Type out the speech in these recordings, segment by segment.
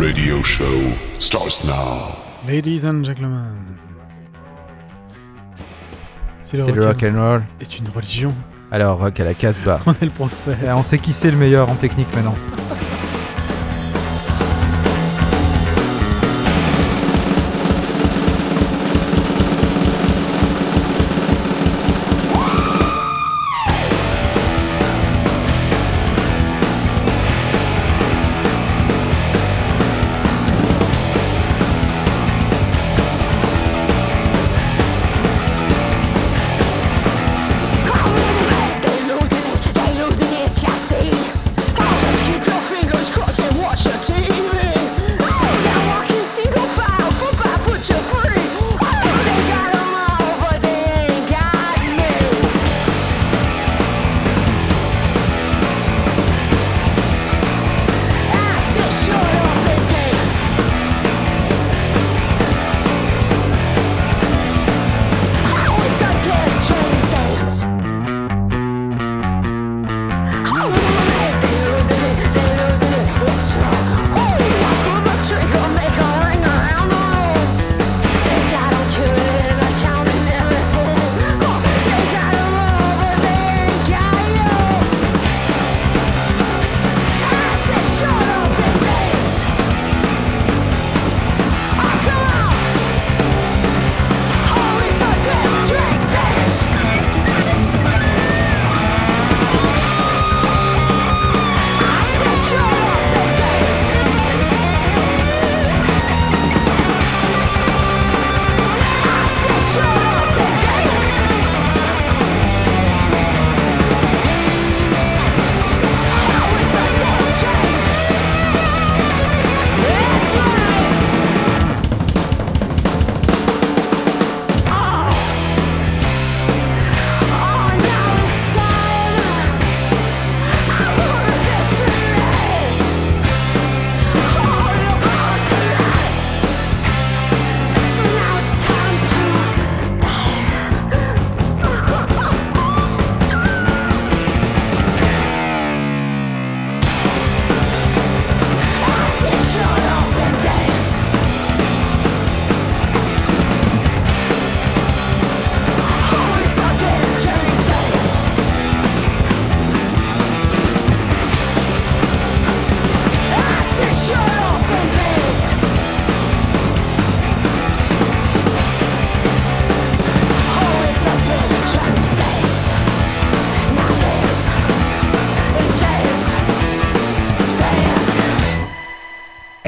radio show starts now. Ladies and gentlemen. C'est le rock and roll. est une religion. Alors rock à la Casbah. On est le prophète. Et on sait qui c'est le meilleur en technique maintenant.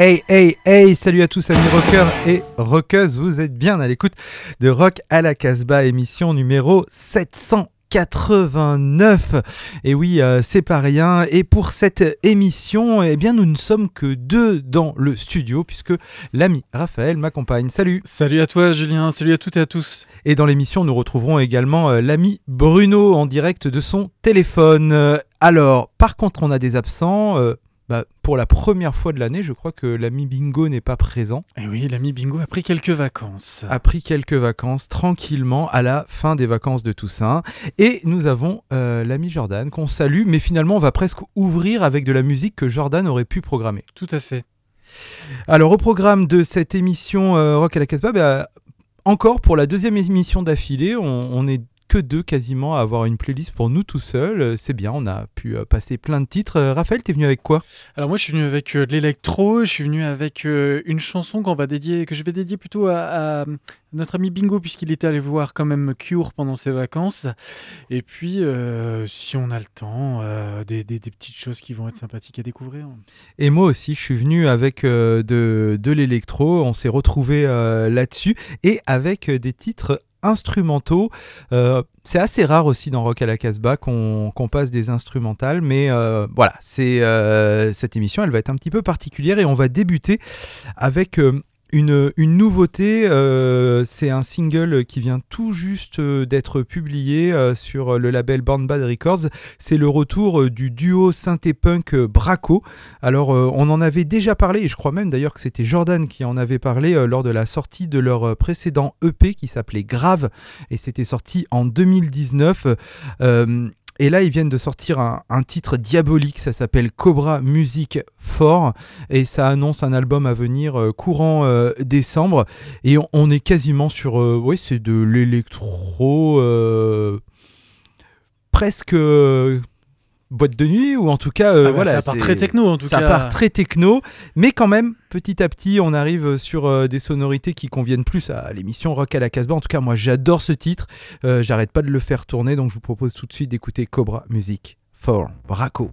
Hey, hey, hey, salut à tous amis rockers et rockeuses, vous êtes bien à l'écoute de Rock à la Casbah, émission numéro 789. Et oui, euh, c'est pas rien. Et pour cette émission, eh bien, nous ne sommes que deux dans le studio, puisque l'ami Raphaël m'accompagne. Salut Salut à toi Julien, salut à toutes et à tous. Et dans l'émission, nous retrouverons également euh, l'ami Bruno en direct de son téléphone. Euh, alors, par contre, on a des absents. euh, bah, pour la première fois de l'année, je crois que l'ami Bingo n'est pas présent. Et oui, l'ami Bingo a pris quelques vacances. A pris quelques vacances tranquillement à la fin des vacances de Toussaint. Et nous avons euh, l'ami Jordan qu'on salue, mais finalement, on va presque ouvrir avec de la musique que Jordan aurait pu programmer. Tout à fait. Alors, au programme de cette émission euh, Rock à la Casbah, bah, encore pour la deuxième émission d'affilée, on, on est que deux quasiment à avoir une playlist pour nous tout seuls. Euh, C'est bien, on a pu euh, passer plein de titres. Euh, Raphaël, t'es venu avec quoi? Alors moi je suis venu avec de l'électro, je suis venu avec une chanson qu'on va dédier, que je vais dédier plutôt à, à notre ami Bingo puisqu'il était allé voir quand même Cure pendant ses vacances. Et puis euh, si on a le temps, euh, des, des- des petites choses qui vont être sympathiques à découvrir. Et moi aussi, je suis venu avec euh, de, de l'électro. On s'est retrouvé là-dessus et avec des titres instrumentaux. Euh, c'est assez rare aussi dans Rock à la Casbah qu'on passe des instrumentales, mais euh, voilà, c'est euh, cette émission, elle va être un petit peu particulière et on va débuter avec une, nouveauté. euh, c'est un single qui vient tout juste euh, d'être publié euh, sur le label Band Bad Records. C'est le retour du duo synthé-punk Braco. Alors, on en avait déjà parlé, et je crois même d'ailleurs que c'était Jordan qui en avait parlé lors de la sortie de leur précédent EP qui s'appelait Grave, et c'était sorti en 2019. Et là, ils viennent de sortir un, titre diabolique, ça s'appelle Cobra Music 4, et ça annonce un album à venir euh, courant euh, décembre. Et on, est quasiment sur, euh, ouais, c'est de l'électro, euh, presque boîte de nuit, ou en tout cas, euh, Ah bah, voilà. ça part très techno en tout ça cas. part très techno, mais quand même, petit à petit, on arrive sur euh, des sonorités qui conviennent plus à l'émission Rock à la Casbah. En tout cas, moi, j'adore ce titre. Euh, J'arrête pas de le faire tourner, donc je vous propose tout de suite d'écouter Cobra Music for Braco.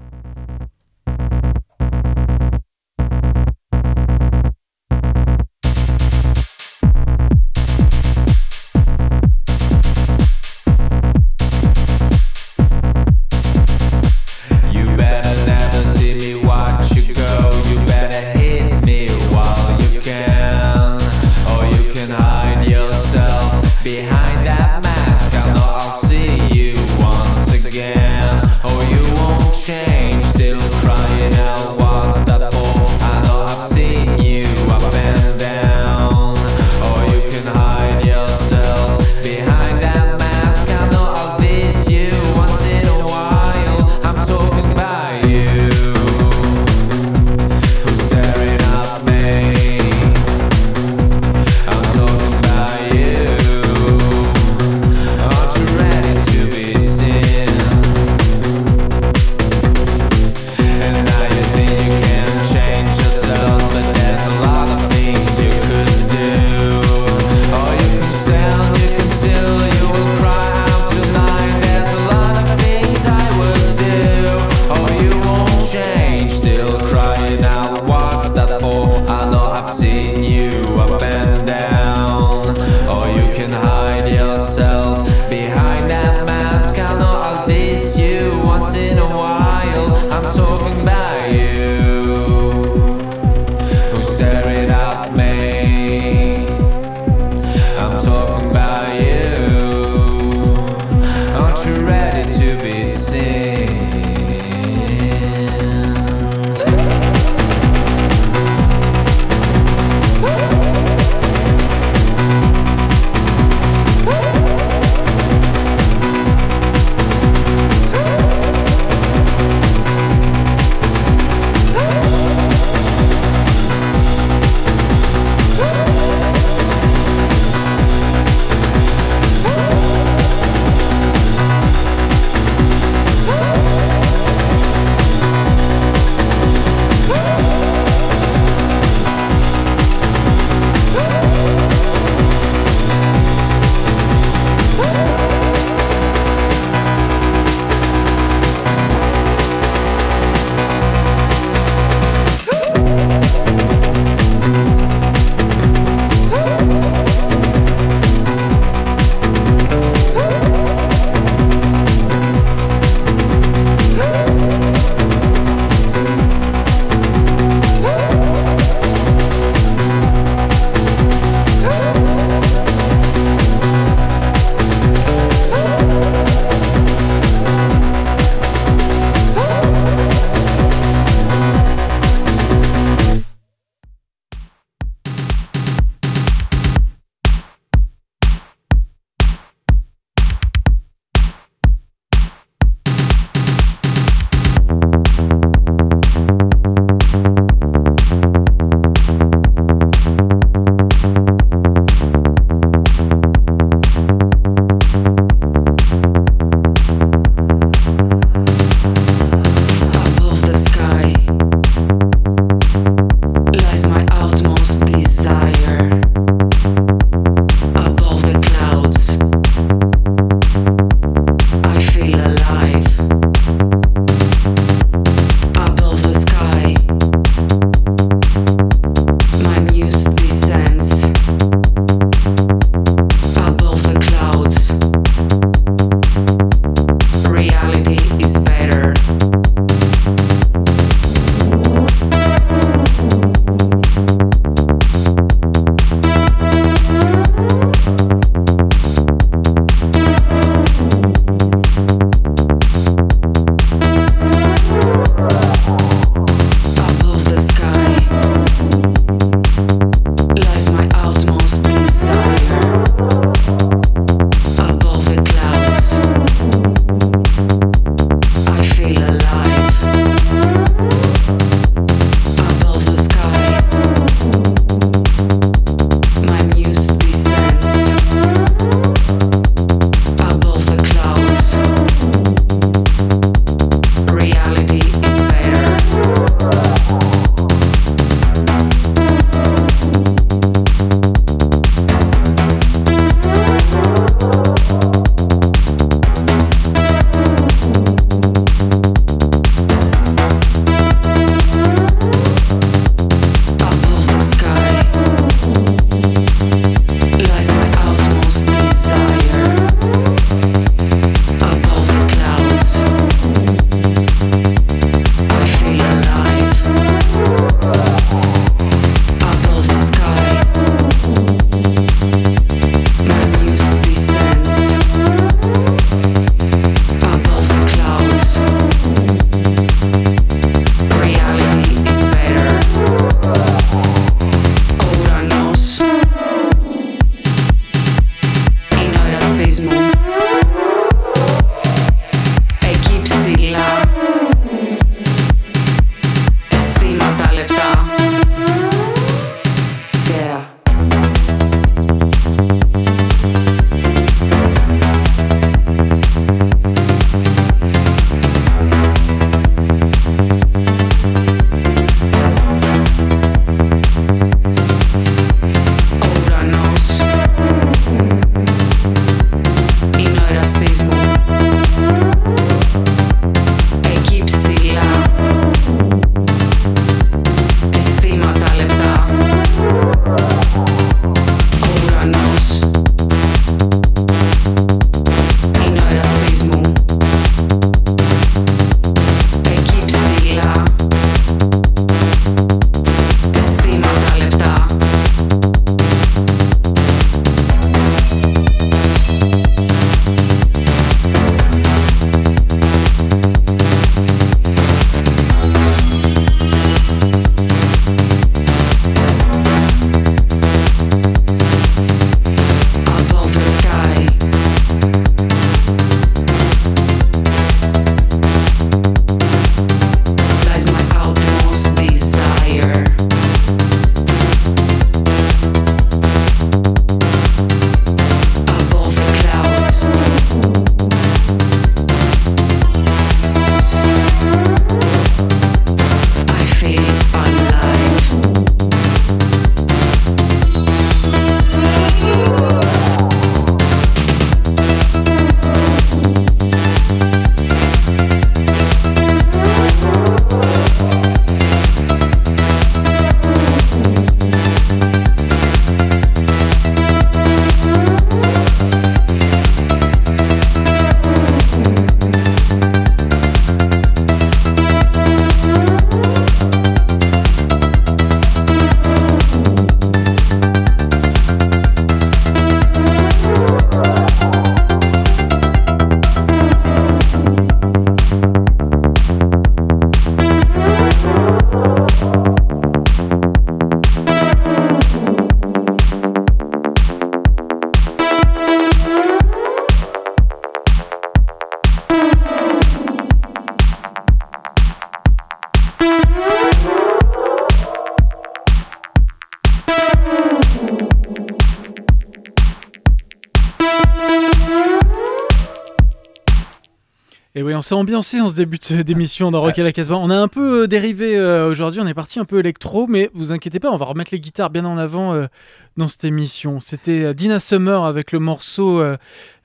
On s'est ambiancé en ce début de- d'émission dans Rock à la Casbah. On a un peu euh, dérivé euh, aujourd'hui, on est parti un peu électro, mais vous inquiétez pas, on va remettre les guitares bien en avant euh, dans cette émission. C'était euh, Dina Summer avec le morceau euh,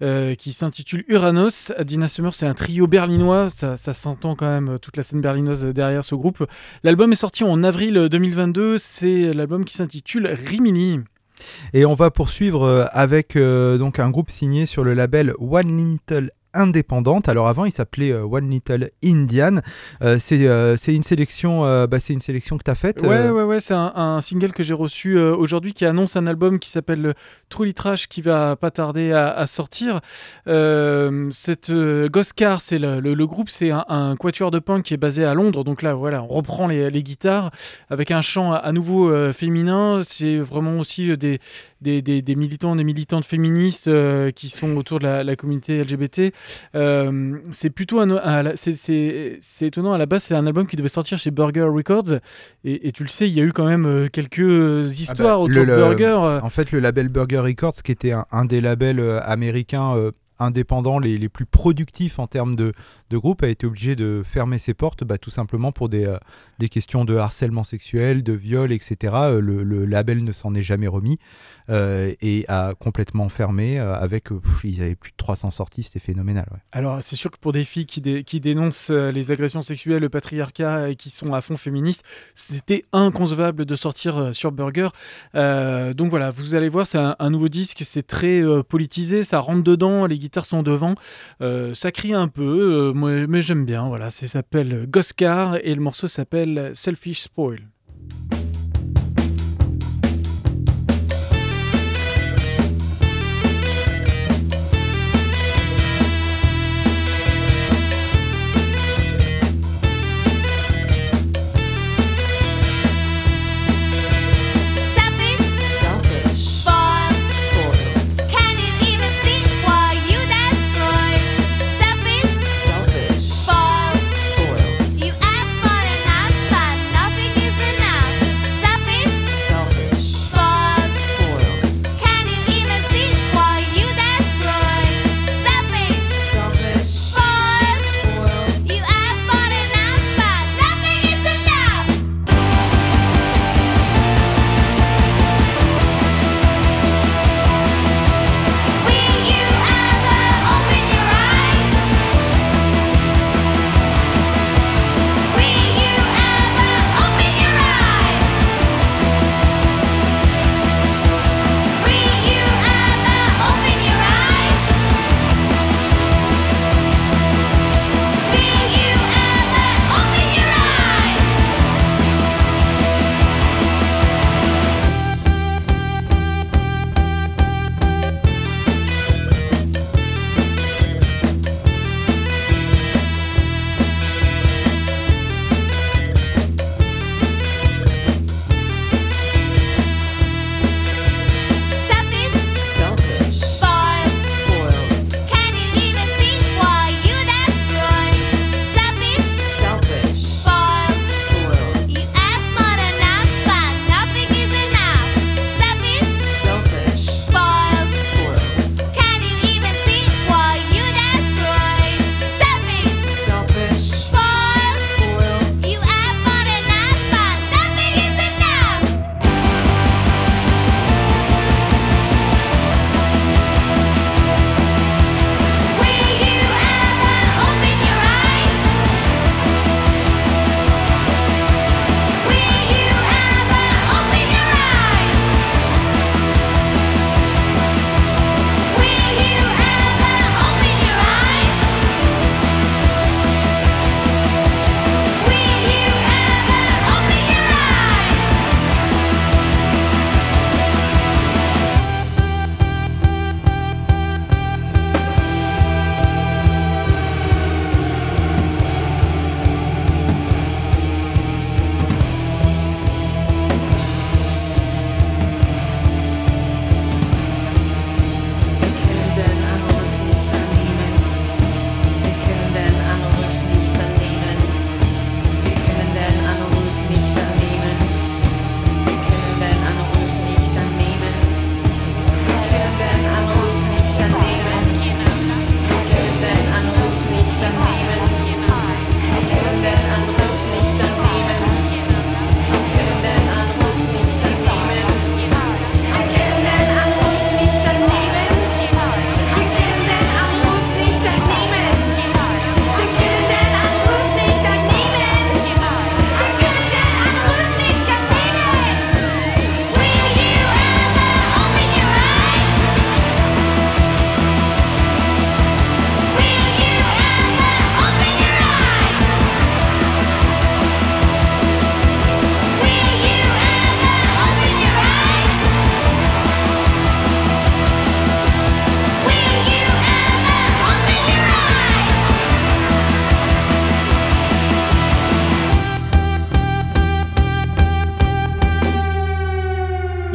euh, qui s'intitule Uranus. Dina Summer, c'est un trio berlinois, ça, ça s'entend quand même, euh, toute la scène berlinoise euh, derrière ce groupe. L'album est sorti en avril euh, 2022, c'est l'album qui s'intitule Rimini. Et on va poursuivre euh, avec euh, donc un groupe signé sur le label One Little indépendante. Alors avant, il s'appelait euh, One Little Indian. Euh, c'est euh, c'est une sélection, bah, c'est une sélection que tu as faite. Ouais, ouais, ouais, c'est un, un single que j'ai reçu aujourd'hui qui annonce un album qui s'appelle Truly Trash qui va pas tarder à, à sortir. Cette Goscar, c'est le, le- le groupe, c'est un, un quatuor de punk qui est basé à Londres. Donc là, voilà, on reprend les, les guitares avec un chant à, à nouveau euh, féminin. C'est vraiment aussi des, des, des- des militants, des militantes féministes euh, qui sont autour de la, la communauté LGBT. Euh, c'est plutôt un, un- c'est- étonnant à la base c'est un album qui devait sortir chez Burger Records. Et, et tu le sais il y a eu quand même euh, quelques histoires autour Ah bah, le- de Burger euh, En fait, le label Burger Records, qui était un, un des labels euh, américains euh, indépendants les, plus productifs en termes de, de groupe, a été obligé de fermer ses portes, bah, tout simplement pour des, euh, des questions de harcèlement sexuel, de viol, etc. Euh, Le, le label ne s'en est jamais remis euh, et a complètement fermé avec, ils avaient plus de 300 sorties, c'était phénoménal. alors c'est sûr que pour des filles qui, dé- qui dénoncent les agressions sexuelles le patriarcat et qui sont à fond féministes c'était inconcevable de sortir sur Burger donc voilà vous allez voir c'est un, nouveau disque c'est très politisé ça rentre dedans les guitares sont devant Euh, ça crie un peu euh, mais j'aime bien voilà ça s'appelle Goscar et le morceau s'appelle Selfish Spoil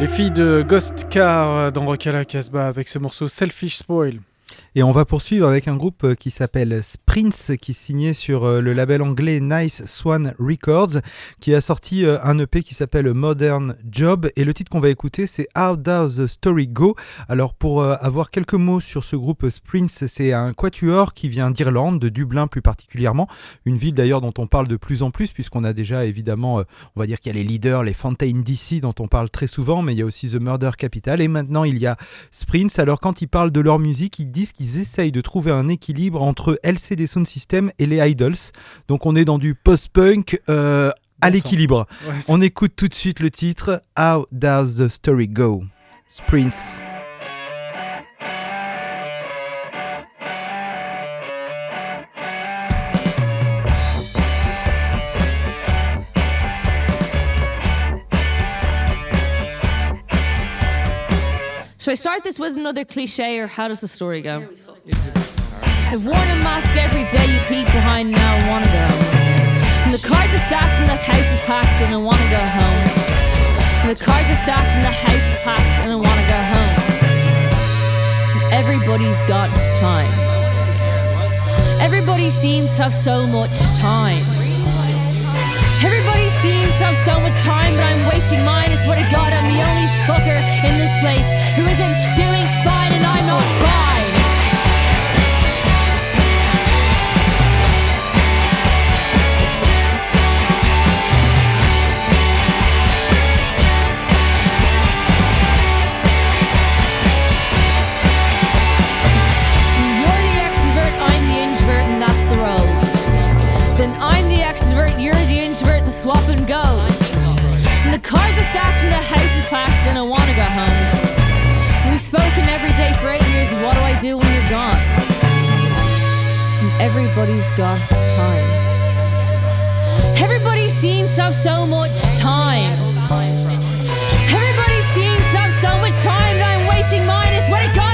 filles de Ghost Car euh, dans Rock à Casbah avec ce morceau Selfish Spoil. Et on va poursuivre avec un groupe euh, qui s'appelle Sprints, qui signé sur euh, le label anglais Nice Swan Records, qui a sorti euh, un EP qui s'appelle Modern Job. Et le titre qu'on va écouter, c'est How Does the Story Go? Alors, pour avoir quelques mots sur ce groupe Sprints, c'est un quatuor qui vient d'Irlande, de Dublin plus particulièrement, une ville d'ailleurs dont on parle de plus en plus, puisqu'on a déjà évidemment, on va dire qu'il y a les leaders, les Fontaine DC dont on parle très souvent, mais il y a aussi The Murder Capital. Et maintenant, il y a Sprints. Alors, quand ils parlent de leur musique, ils disent qu'ils essayent de trouver un équilibre entre LCD Sound System et les Idols. Donc, on est dans du post-punk euh, à l'équilibre. Ouais, On écoute tout de suite le titre How Does the Story Go? Sprints. Should I start this with another cliche or how does the story go? I've worn a mask every day, you peek behind now and wanna go. And the cards are stacked and the house is packed and I wanna go home. And the cards are stacked and the house is packed and I wanna go home. And everybody's got time. Everybody seems to have so much time. Everybody seems to have so much time, but I'm wasting mine. I swear to God, I'm the only fucker in this place who isn't doing fine, and I'm not fine. Stacked and the house is packed, and I wanna go home. We've spoken every day for eight years, what do I do when you're gone? And everybody's got time. Everybody seems to have so much time. Everybody seems to have so much time, and I'm wasting mine. I swear it God,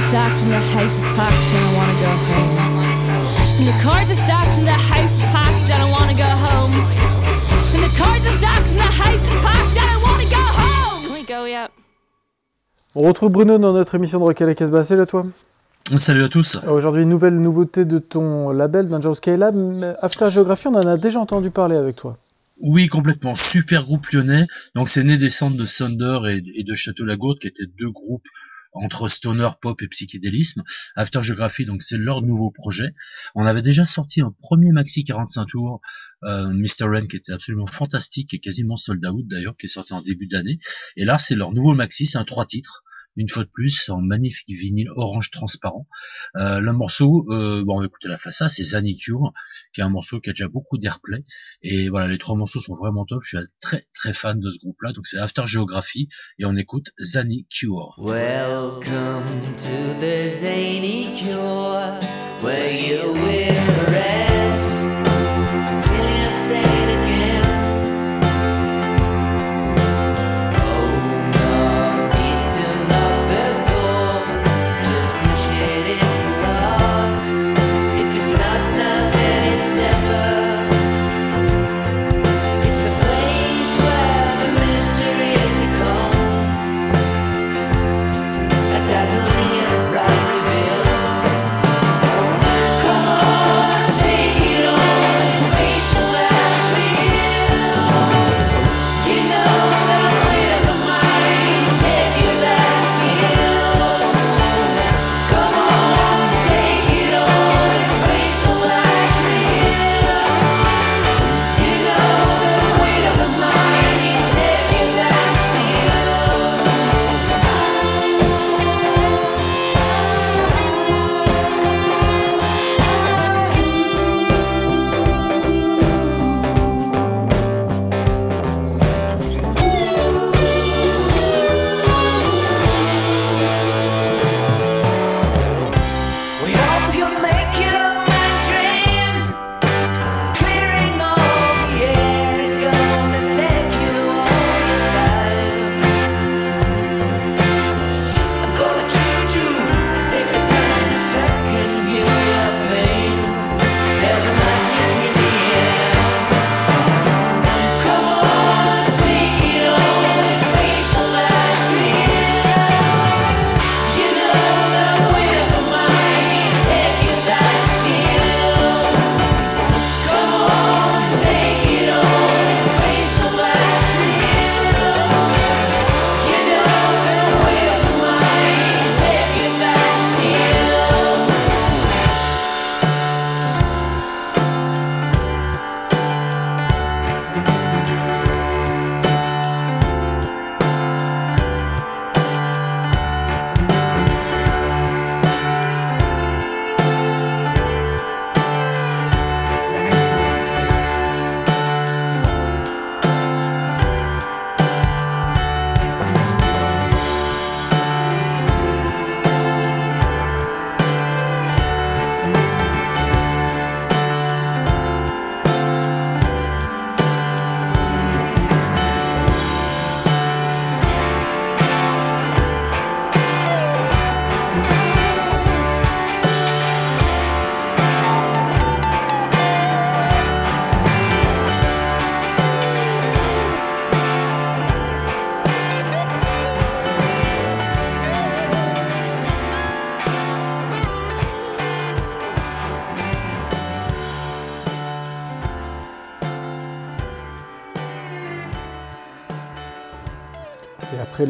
are stacked and the house is packed and I wanna go home. And the cards are stacked and the house is packed and I wanna go home. And the cards are stacked and the house is packed and I wanna go home. Can we go yet? On retrouve Bruno dans notre émission de Rock à la Casbah. Salut à toi. Salut à tous. Aujourd'hui, nouvelle nouveauté de ton label Dangerous Skylab. mais After Geography, on en a déjà entendu parler avec toi. Oui, complètement. Super groupe lyonnais. Donc c'est né des centres de Thunder et, et de Château Lagourde, qui étaient deux groupes entre stoner, pop et psychédélisme. After Geography, donc c'est leur nouveau projet. On avait déjà sorti un premier maxi 45 tours, euh, Mr. Rain, qui était absolument fantastique et quasiment sold out d'ailleurs, qui est sorti en début d'année. Et là, c'est leur nouveau maxi, c'est un trois titres. Une fois de plus, en magnifique vinyle orange transparent. Euh, le morceau, euh, bon, on va la A, c'est Zanny Cure, qui est un morceau qui a déjà beaucoup d'airplay. Et voilà, les trois morceaux sont vraiment top. Je suis très très fan de ce groupe-là. Donc c'est After Geography et on écoute Zanny Cure. Welcome to the zany cure where you will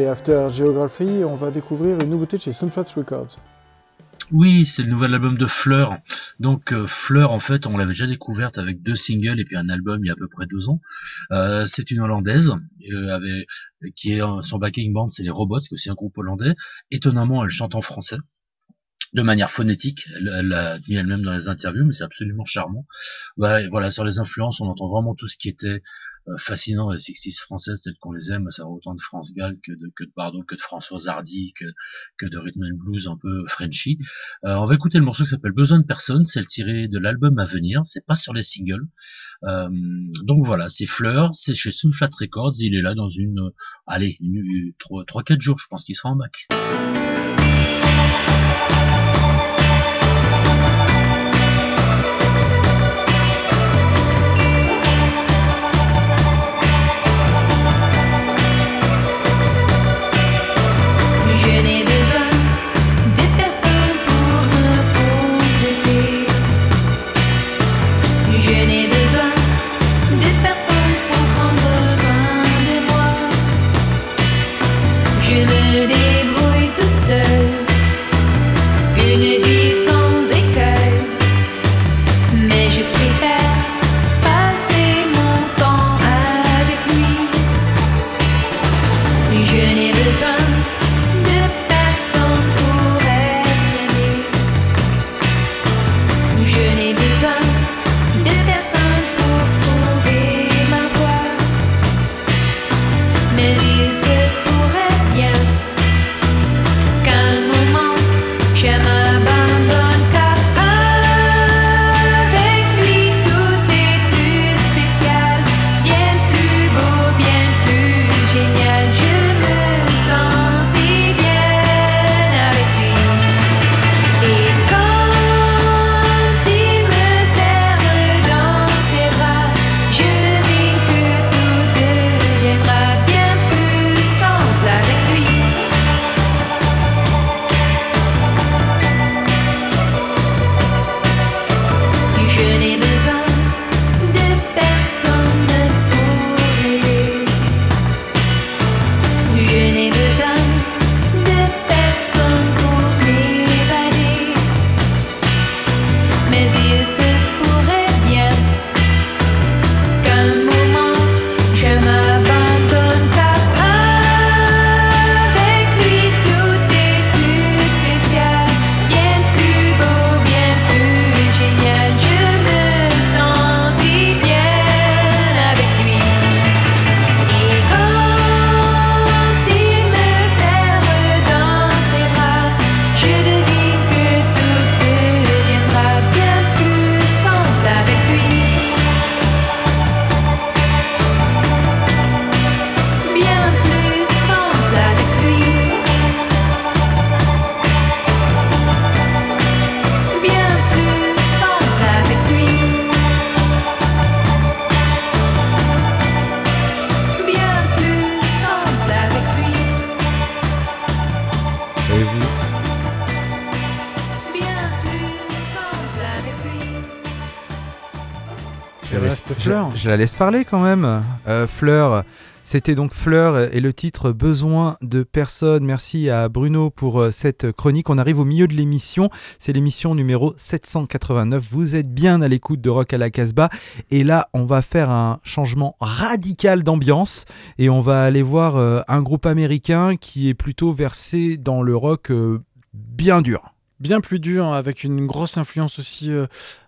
les After Geography, on va découvrir une nouveauté chez Sunfat Records. Oui, c'est le nouvel album de Fleur. Donc euh, Fleur, en fait, on l'avait déjà découverte avec deux singles et puis un album il y a à peu près deux ans. Euh, c'est une Hollandaise euh, qui est son backing band, c'est les Robots, qui est aussi un groupe hollandais. Étonnamment, elle chante en français de manière phonétique. Elle, l'a dit elle-même dans les interviews, mais c'est absolument charmant. Ouais, voilà, sur les influences, on entend vraiment tout ce qui était euh, fascinant les 60s françaises telles qu'on les aime. Ça va autant de France Gall que de, que de Bardot, que de Françoise Hardy, que, que de Rhythm and Blues un peu Frenchy. Euh, on va écouter le morceau qui s'appelle Besoin de personne. C'est le tiré de l'album à venir. C'est pas sur les singles. Euh, donc voilà, c'est Fleur, c'est chez Sulfat Records. Il est là dans une, euh, allez, une, 3-4 jours, je pense qu'il sera en bac. Je- la laisse parler quand même. Euh, Fleur, c'était donc Fleur et le titre Besoin de personne. Merci à Bruno pour euh, cette chronique. On arrive au milieu de l'émission. C'est l'émission numéro 789. Vous êtes bien à l'écoute de Rock à la Casbah. Et là, on va faire un changement radical d'ambiance et on va aller voir euh, un groupe américain qui est plutôt versé dans le rock bien dur. bien plus dur, avec une grosse influence aussi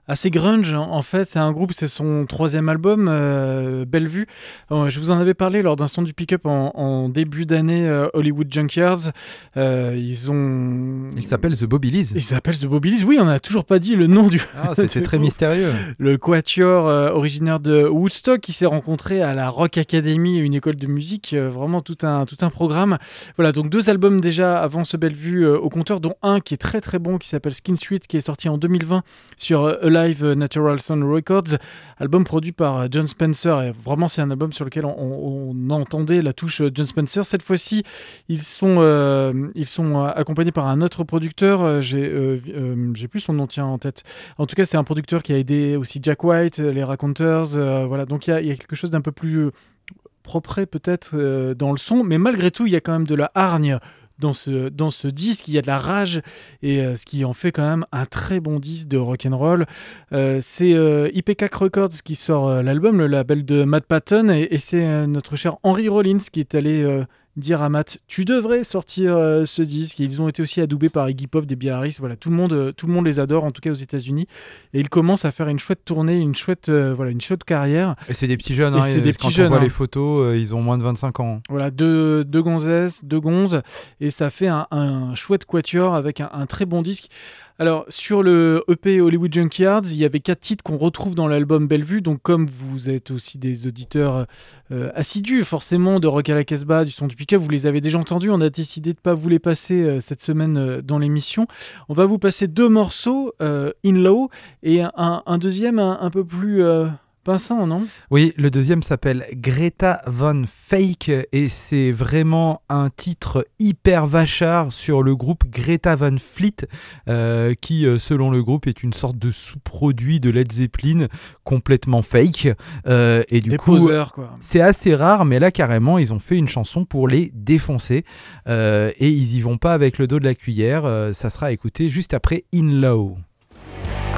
assez grunge. En en fait, c'est un groupe, c'est son troisième album, euh, Bellevue. Euh, je vous en avais parlé lors d'un son du pick-up en, en début d'année euh, Hollywood Junkyards. Euh, ils ont. Il s'appelle The Bobby Lees. Il s'appelle The Bobby Oui, on n'a toujours pas dit le nom du. Ah, c'était très groupe. mystérieux. Le quatuor originaire de Woodstock qui s'est rencontré à la Rock Academy, une école de musique, vraiment tout un, tout un programme. Voilà, donc deux albums déjà avant ce Bellevue au compteur, dont un qui est très très bon qui s'appelle Skin Sweet qui est sorti en 2020 sur Alive Natural Sound Records, album produit par John Spencer. Et vraiment, c'est un album sur lequel on, entendait la touche John Spencer. Cette fois-ci, ils sont, euh, euh, accompagnés par un autre producteur. euh, J'ai plus son nom tiens, en tête. En tout cas, c'est un producteur qui a aidé aussi Jack White, les Raconteurs. voilà, donc il y, a- quelque chose d'un peu plus propret peut-être dans le son, mais malgré tout, il y a quand même de la hargne dans ce, disque, il y a de la rage, et euh, ce qui en fait quand même un très bon disque de rock'n'roll. Euh, c'est euh, IPK Records qui sort euh, l'album, le label de Matt Patton, et, et c'est notre cher Henry Rollins qui est allé dire à Matt tu devrais sortir euh, ce disque. Et ils ont été aussi adoubés par Iggy Pop des Biaris voilà tout le monde euh, tout le monde les adore en tout cas aux États-Unis. Et ils commencent à faire une chouette tournée une chouette euh, voilà une chouette carrière. Et c'est des petits jeunes, Et hein, c'est des quand petits on jeunes, voit hein. les photos, euh, ils ont moins de 25 ans. voilà deux, deux gonzesses deux gonzes. Et ça fait un, un chouette quatuor avec un, un très bon disque alors sur le EP Hollywood Junkyards il y avait quatre titres qu'on retrouve dans l'album Bellevue. Donc comme vous êtes aussi des auditeurs euh, assidus forcément de Rock à la Casbah du son du pick-up vous les avez déjà entendus. On a décidé de pas vous les passer euh, cette semaine euh, dans l'émission. On va vous passer deux morceaux In Low et un, deuxième un peu plus pinçant non? Oui, le deuxième s'appelle Greta Von Fake et c'est vraiment un titre hyper vachard sur le groupe Greta Van Fleet euh, qui, euh, selon le groupe, est une sorte de sous-produit de Led Zeppelin complètement fake. Euh, et du des coup, poseurs quoi c'est assez rare, mais là carrément, ils ont fait une chanson pour les défoncer Euh, et ils y vont pas avec le dos de la cuillère. Euh, ça sera à écouter juste après In Low.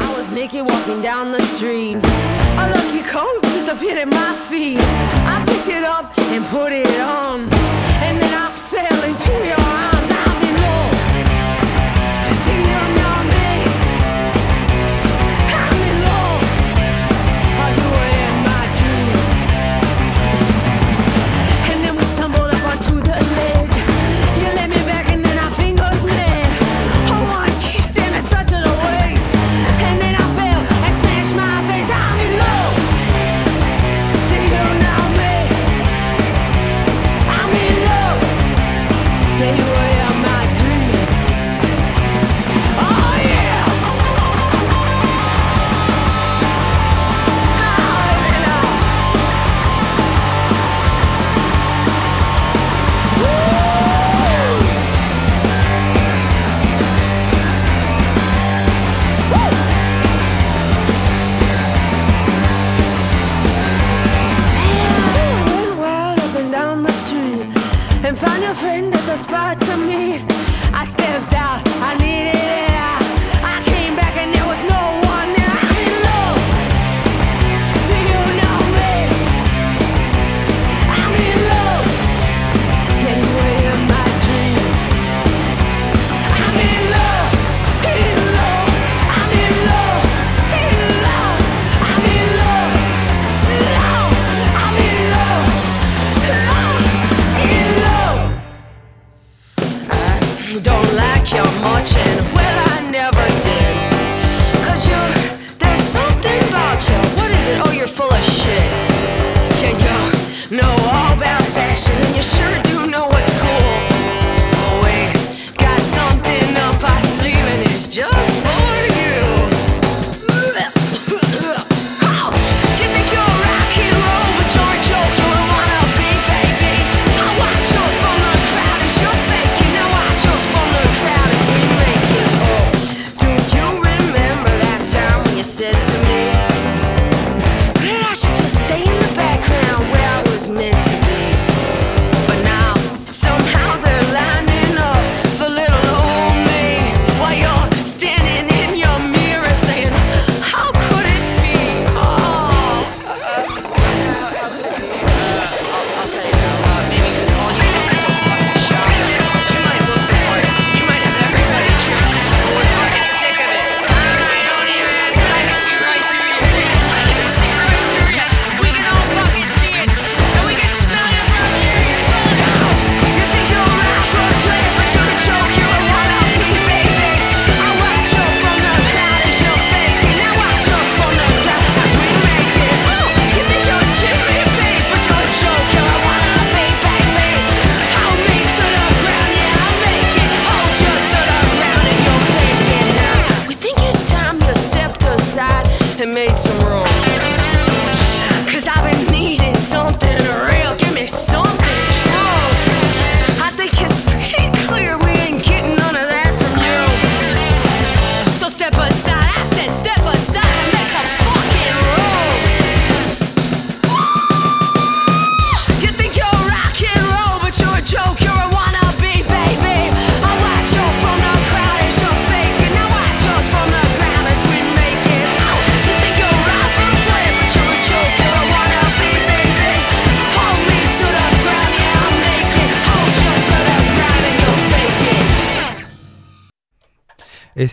I was naked walking down the street. A lucky coat just appeared at my feet. I picked it up and put it on. And then I fell into your arms. Love. Do you know me?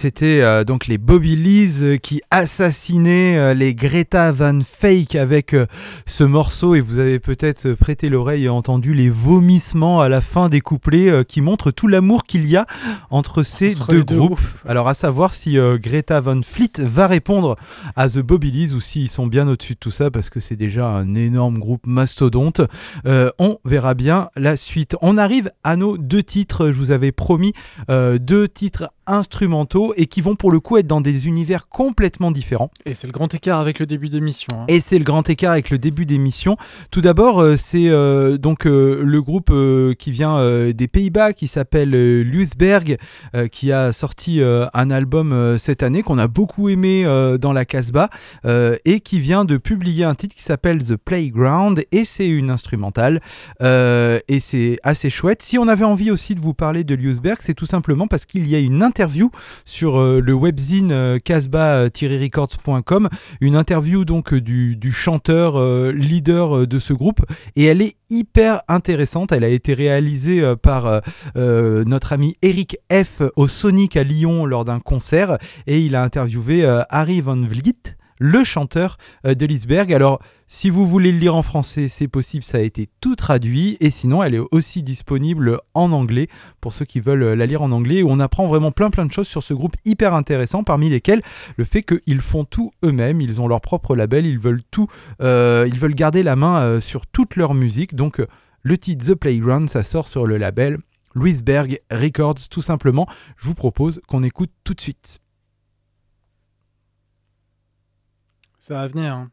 C'était euh, donc les Bobby Lees euh, qui assassinaient euh, les Greta Van Fake avec euh, ce morceau. Et vous avez peut-être prêté l'oreille et entendu les vomissements à la fin des couplets qui montrent tout l'amour qu'il y a entre ces Entre deux groupes. Alors à savoir si Greta Van Fleet va répondre à The Bobby Lees ou s'ils sont bien au-dessus de tout ça parce que c'est déjà un énorme groupe mastodonte. On verra bien la suite. On arrive à nos deux titres. Je vous avais promis deux titres instrumentaux et qui vont pour le coup être dans des univers complètement différents. Et c'est le grand écart avec le début d'émission. hein. Et c'est le grand écart avec le début d'émission. Tout d'abord, euh, c'est euh, donc euh, le groupe euh, qui vient des Pays-Bas qui s'appelle Luisberg, euh, qui a sorti un album cette année qu'on a beaucoup aimé dans la Casbah et qui vient de publier un titre qui s'appelle The Playground et c'est une instrumentale et c'est assez chouette. Si on avait envie aussi de vous parler de Luisberg, c'est tout simplement parce qu'il y a une interview sur euh, le webzine euh, casbah-records.com une interview donc du, chanteur euh, leader de ce groupe. Et elle est hyper intéressante. Elle a été réalisée par notre ami Eric F. au Sonic à Lyon lors d'un concert. Et il a interviewé euh, Harry Van Vliet le chanteur euh, de Lisberg. Alors, si vous voulez le lire en français, c'est possible, ça a été tout traduit. Et sinon, elle est aussi disponible en anglais pour ceux qui veulent euh, la lire en anglais. Où on apprend vraiment plein plein de choses sur ce groupe hyper intéressant, parmi lesquelles le fait qu'ils font tout eux-mêmes. Ils ont leur propre label, ils veulent tout, euh, ils veulent garder la main sur toute leur musique. Donc, le titre The Playground, ça sort sur le label Louisberg Records, tout simplement. Je vous propose qu'on écoute tout de suite. Ça va venir. hein.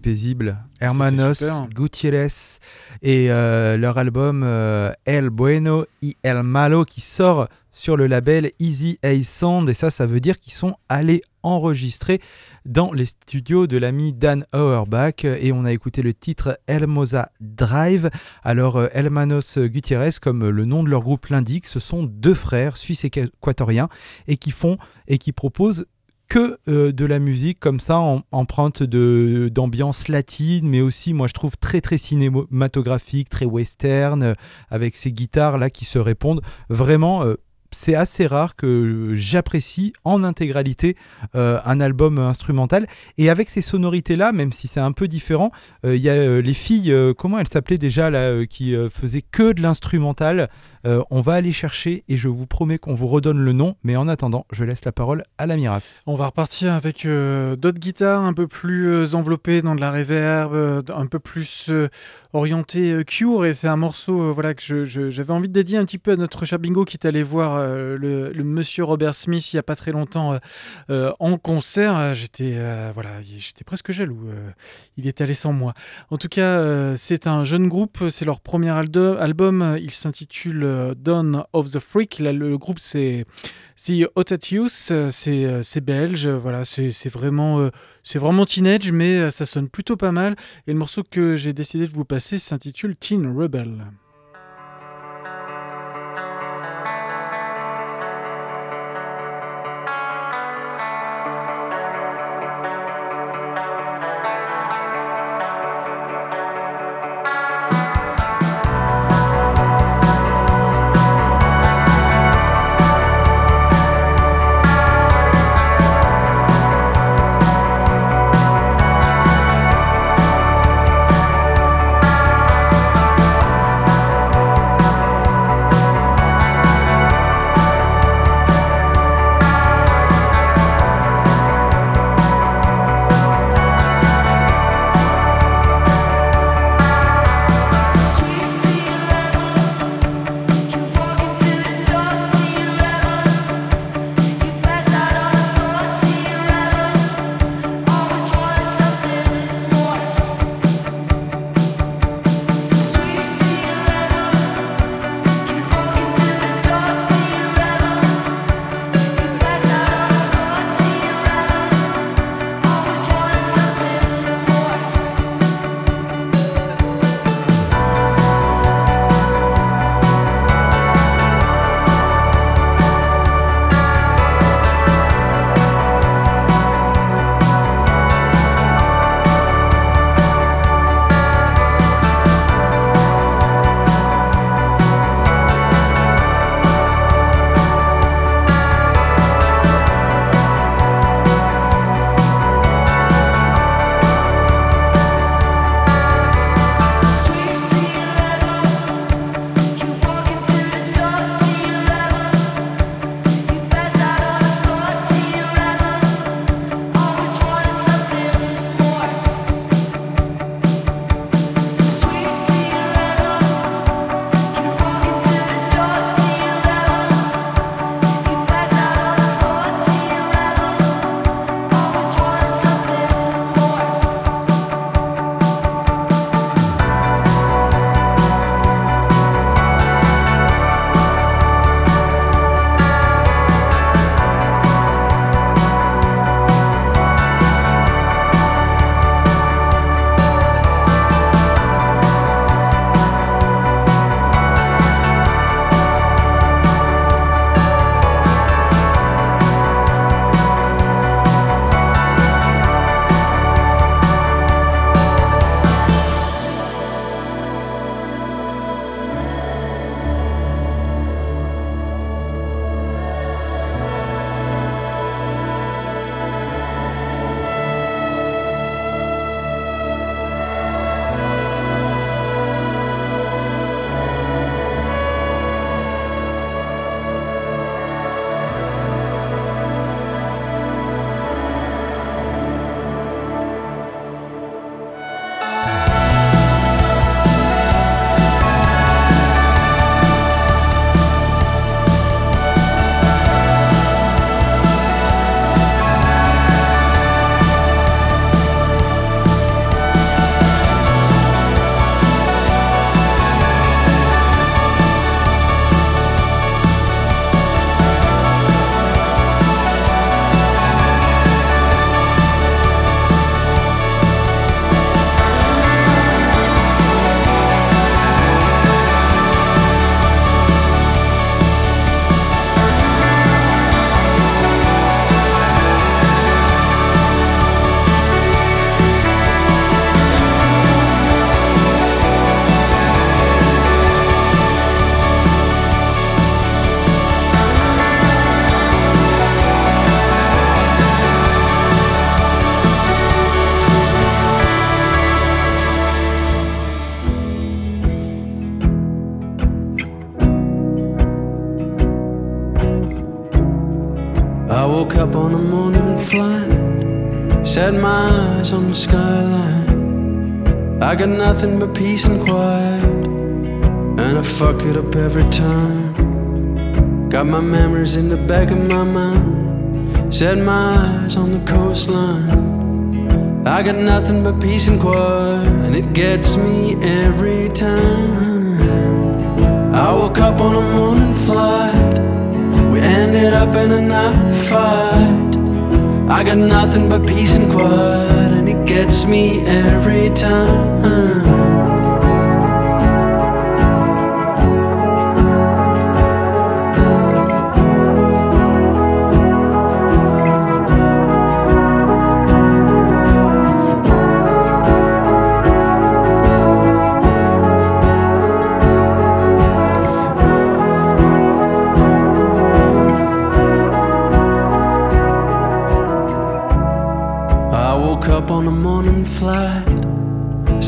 Paisible. Hermanos. Gutiérrez et euh, leur album euh, El Bueno y El Malo qui sort sur le label Easy A Sound et ça ça veut dire qu'ils sont allés enregistrer dans les studios de l'ami Dan Auerbach et on a écouté le titre Elmosa Drive. Alors euh, Hermanos Gutiérrez comme le nom de leur groupe l'indique, ce sont deux frères suisses et équatoriens et qui font et qui proposent que euh, de la musique comme ça, empreinte d'ambiance latine, mais aussi, moi je trouve, très très cinématographique, très western, euh, avec ces guitares là qui se répondent. Vraiment, euh, c'est assez rare que j'apprécie en intégralité un album instrumental. Et avec ces sonorités-là, même si c'est un peu différent, il y a les filles, comment elles s'appelaient déjà, là, qui faisaient que de l'instrumental. Euh, on va aller chercher et je vous promets qu'on vous redonne le nom. Mais en attendant, je laisse la parole à la. On va repartir avec euh, d'autres guitares un peu plus euh, enveloppées dans de la reverb, euh, un peu plus orienté euh, Cure. Et c'est un morceau voilà, que j'avais envie de dédier un petit peu à notre cher Bingo qui est allé voir le, monsieur Robert Smith il n'y a pas très longtemps en concert. J'étais voilà, j'étais presque jaloux. il est allé sans moi. En tout cas, c'est un jeune groupe. C'est leur premier album. Il s'intitule euh, Dawn of the Freak. Le groupe, c'est The Otatius, euh, c'est belge, voilà, c'est c'est vraiment, euh, c'est vraiment teenage, mais euh, ça sonne plutôt pas mal. Et le morceau que j'ai décidé de vous passer s'intitule Teen Rebel. Set my eyes on the skyline. I got nothing but peace and quiet. And I fuck it up every time. Got my memories in the back of my mind. Set my eyes on the coastline. I got nothing but peace and quiet, and it gets me every time. I woke up on a morning flight. We ended up in a night fight. I got nothing but peace and quiet, and it gets me every time.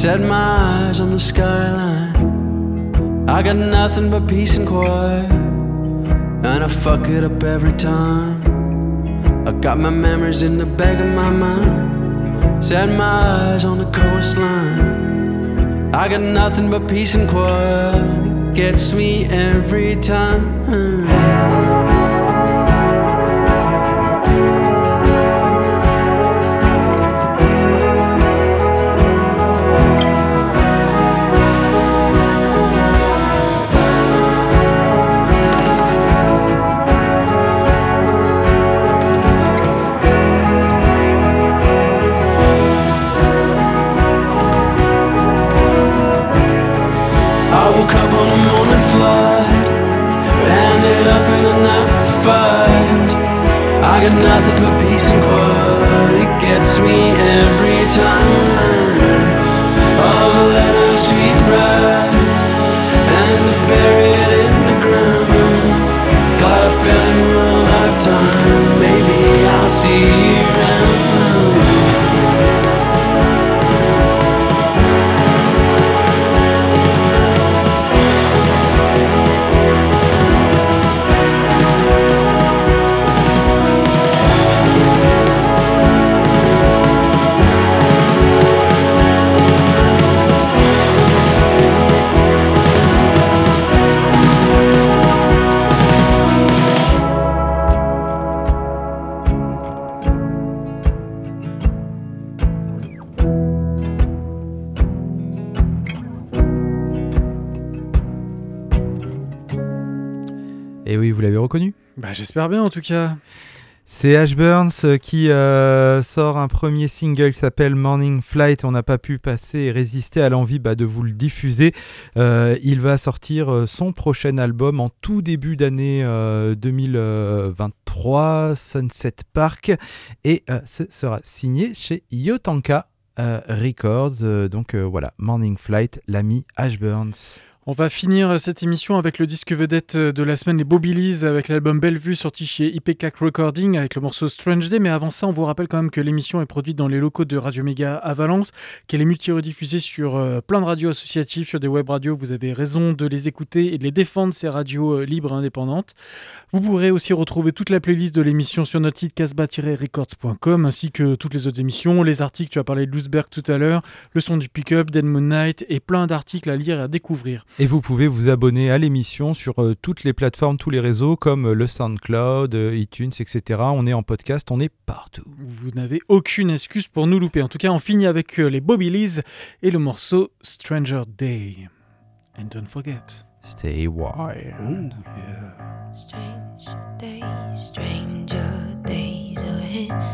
Set my eyes on the skyline. I got nothing but peace and quiet, and I fuck it up every time. I got my memories in the back of my mind, set my eyes on the coastline. I got nothing but peace and quiet, it gets me every time. J'espère bien en tout cas. C'est Ash Burns euh, qui euh, sort un premier single qui s'appelle Morning Flight. On n'a pas pu passer et résister à l'envie bah, de vous le diffuser. Euh, il va sortir son prochain album en tout début d'année euh, 2023, Sunset Park, et ce sera signé chez Yotanka Records. Donc voilà, Morning Flight, l'ami Ash Burns. On va finir cette émission avec le disque vedette de la semaine, les Bobilies, avec l'album Bellevue sorti chez IPCAC Recording avec le morceau Strange Day. Mais avant ça, on vous rappelle quand même que l'émission est produite dans les locaux de Radio Méga à Valence, qu'elle est multi-rediffusée sur euh, plein de radios associatives, sur des web radios. Vous avez raison de les écouter et de les défendre, ces radios euh, libres et indépendantes. Vous pourrez aussi retrouver toute la playlist de l'émission sur notre site casbah-records.com ainsi que toutes les autres émissions, les articles, tu as parlé de Loosberg tout à l'heure, le son du pick-up, Dead Moon et plein d'articles à lire et à découvrir. Et vous pouvez vous abonner à l'émission sur euh, toutes les plateformes, tous les réseaux comme euh, le SoundCloud, euh, iTunes, etc. On est en podcast, on est partout. Vous n'avez aucune excuse pour nous louper. En tout cas, on finit avec euh, les Bobilies et le morceau Stranger Day. And don't forget. Stay wild. Strange days, stranger days ahead.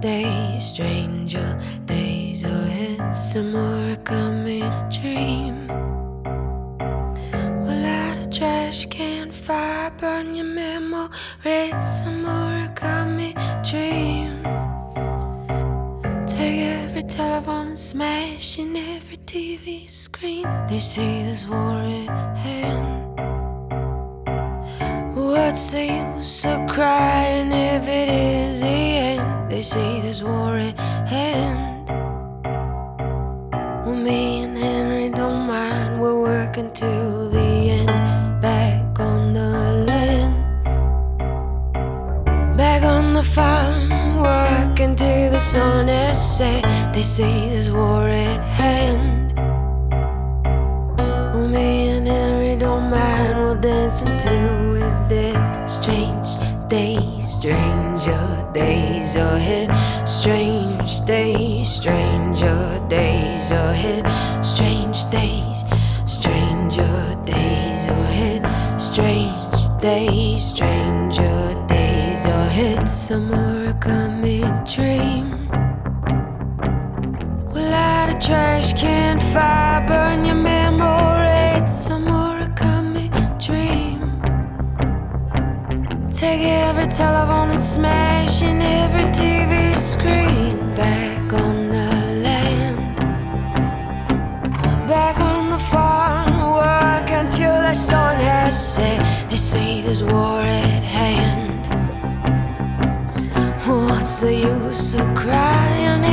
Days, stranger days ahead. Some more coming dream. Well, out of trash can fire, burn your memo. Read some more coming dream. Take every telephone and smash in every TV screen. They say there's war at hand. What's the use of crying if it is the end? They say there's war at hand. Well, me and Henry don't mind, we're working until the end. Back on the land. Back on the farm, work until the sun has set. They say there's war at hand. Stranger days ahead. Strange days, stranger days ahead. Strange days, stranger days ahead. Strange days, stranger days ahead. Summer every telephone and smash in every TV screen. Back on the land, back on the farm, work until the sun has set. They say there's war at hand. What's the use of crying